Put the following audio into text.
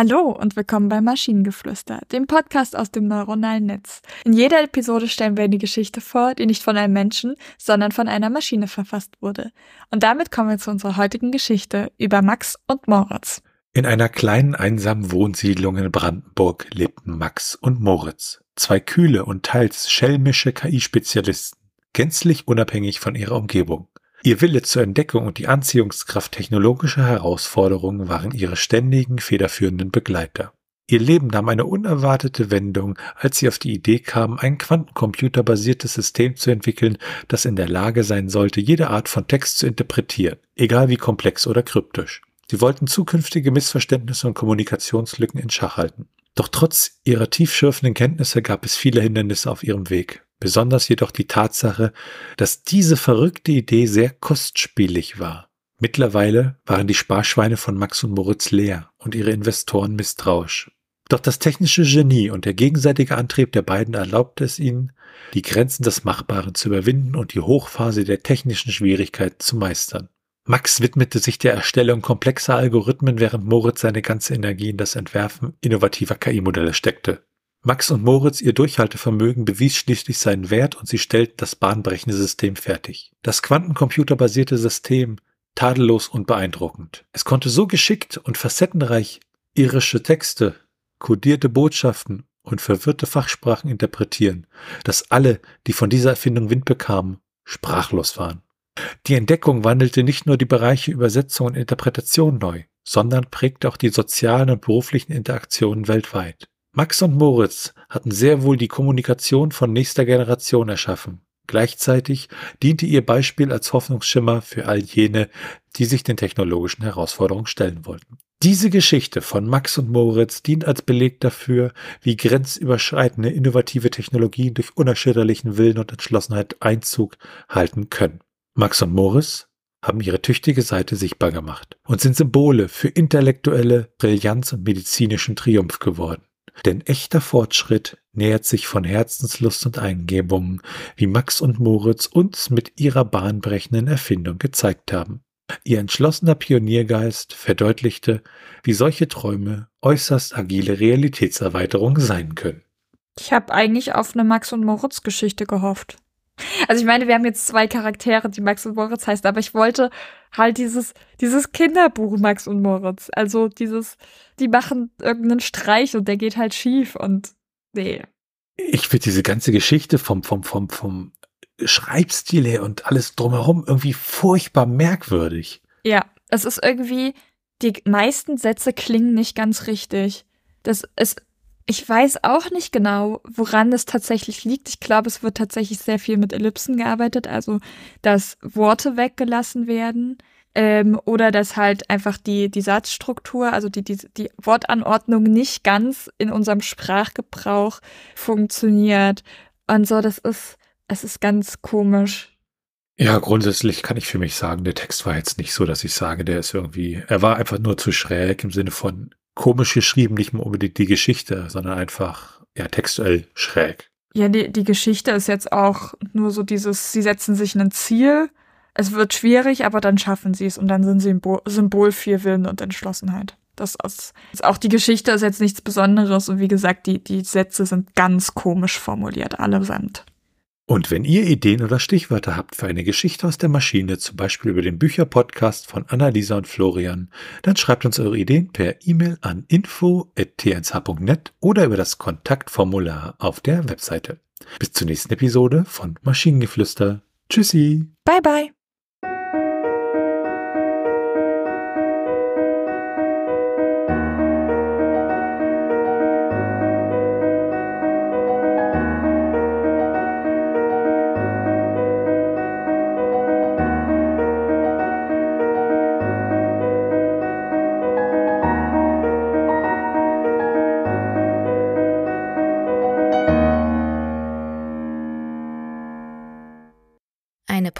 Hallo und willkommen bei Maschinengeflüster, dem Podcast aus dem neuronalen Netz. In jeder Episode stellen wir eine Geschichte vor, die nicht von einem Menschen, sondern von einer Maschine verfasst wurde. Und damit kommen wir zu unserer heutigen Geschichte über Max und Moritz. In einer kleinen einsamen Wohnsiedlung in Brandenburg lebten Max und Moritz, zwei kühle und teils schelmische KI-Spezialisten, gänzlich unabhängig von ihrer Umgebung. Ihr Wille zur Entdeckung und die Anziehungskraft technologischer Herausforderungen waren ihre ständigen, federführenden Begleiter. Ihr Leben nahm eine unerwartete Wendung, als sie auf die Idee kamen, ein quantencomputerbasiertes System zu entwickeln, das in der Lage sein sollte, jede Art von Text zu interpretieren, egal wie komplex oder kryptisch. Sie wollten zukünftige Missverständnisse und Kommunikationslücken in Schach halten. Doch trotz ihrer tiefschürfenden Kenntnisse gab es viele Hindernisse auf ihrem Weg. Besonders jedoch die Tatsache, dass diese verrückte Idee sehr kostspielig war. Mittlerweile waren die Sparschweine von Max und Moritz leer und ihre Investoren misstrauisch. Doch das technische Genie und der gegenseitige Antrieb der beiden erlaubte es ihnen, die Grenzen des Machbaren zu überwinden und die Hochphase der technischen Schwierigkeiten zu meistern. Max widmete sich der Erstellung komplexer Algorithmen, während Moritz seine ganze Energie in das Entwerfen innovativer KI-Modelle steckte. Max und Moritz, ihr Durchhaltevermögen bewies schließlich seinen Wert und sie stellten das bahnbrechende System fertig. Das quantencomputerbasierte System tadellos und beeindruckend. Es konnte so geschickt und facettenreich irische Texte, kodierte Botschaften und verwirrte Fachsprachen interpretieren, dass alle, die von dieser Erfindung Wind bekamen, sprachlos waren. Die Entdeckung wandelte nicht nur die Bereiche Übersetzung und Interpretation neu, sondern prägte auch die sozialen und beruflichen Interaktionen weltweit. Max und Moritz hatten sehr wohl die Kommunikation von nächster Generation erschaffen. Gleichzeitig diente ihr Beispiel als Hoffnungsschimmer für all jene, die sich den technologischen Herausforderungen stellen wollten. Diese Geschichte von Max und Moritz dient als Beleg dafür, wie grenzüberschreitende innovative Technologien durch unerschütterlichen Willen und Entschlossenheit Einzug halten können. Max und Moritz haben ihre tüchtige Seite sichtbar gemacht und sind Symbole für intellektuelle Brillanz und medizinischen Triumph geworden. Denn echter Fortschritt nähert sich von Herzenslust und Eingebungen, wie Max und Moritz uns mit ihrer bahnbrechenden Erfindung gezeigt haben. Ihr entschlossener Pioniergeist verdeutlichte, wie solche Träume äußerst agile Realitätserweiterungen sein können. Ich habe eigentlich auf eine Max und Moritz Geschichte gehofft. Also ich meine, wir haben jetzt zwei Charaktere, die Max und Moritz heißt, aber ich wollte halt dieses, dieses Kinderbuch Max und Moritz. Also dieses, die machen irgendeinen Streich und der geht halt schief und nee. Ich finde diese ganze Geschichte vom, vom, vom, vom Schreibstil her und alles drumherum irgendwie furchtbar merkwürdig. Ja, es ist irgendwie, die meisten Sätze klingen nicht ganz richtig. Das ist ich weiß auch nicht genau, woran es tatsächlich liegt. Ich glaube, es wird tatsächlich sehr viel mit Ellipsen gearbeitet, also dass Worte weggelassen werden ähm, oder dass halt einfach die, die Satzstruktur, also die, die, die Wortanordnung nicht ganz in unserem Sprachgebrauch funktioniert. Und so, das ist, es ist ganz komisch. Ja, grundsätzlich kann ich für mich sagen, der Text war jetzt nicht so, dass ich sage, der ist irgendwie, er war einfach nur zu schräg im Sinne von, komisch geschrieben, nicht mehr unbedingt die Geschichte, sondern einfach ja textuell schräg. Ja, die, die Geschichte ist jetzt auch nur so dieses, sie setzen sich ein Ziel, es wird schwierig, aber dann schaffen sie es und dann sind sie Symbol, Symbol für Willen und Entschlossenheit. Das ist, ist auch die Geschichte ist jetzt nichts Besonderes und wie gesagt, die, die Sätze sind ganz komisch formuliert, allesamt. Und wenn ihr Ideen oder Stichwörter habt für eine Geschichte aus der Maschine, zum Beispiel über den Bücherpodcast von Annalisa und Florian, dann schreibt uns eure Ideen per E-Mail an info.tnsh.net oder über das Kontaktformular auf der Webseite. Bis zur nächsten Episode von Maschinengeflüster. Tschüssi. Bye bye.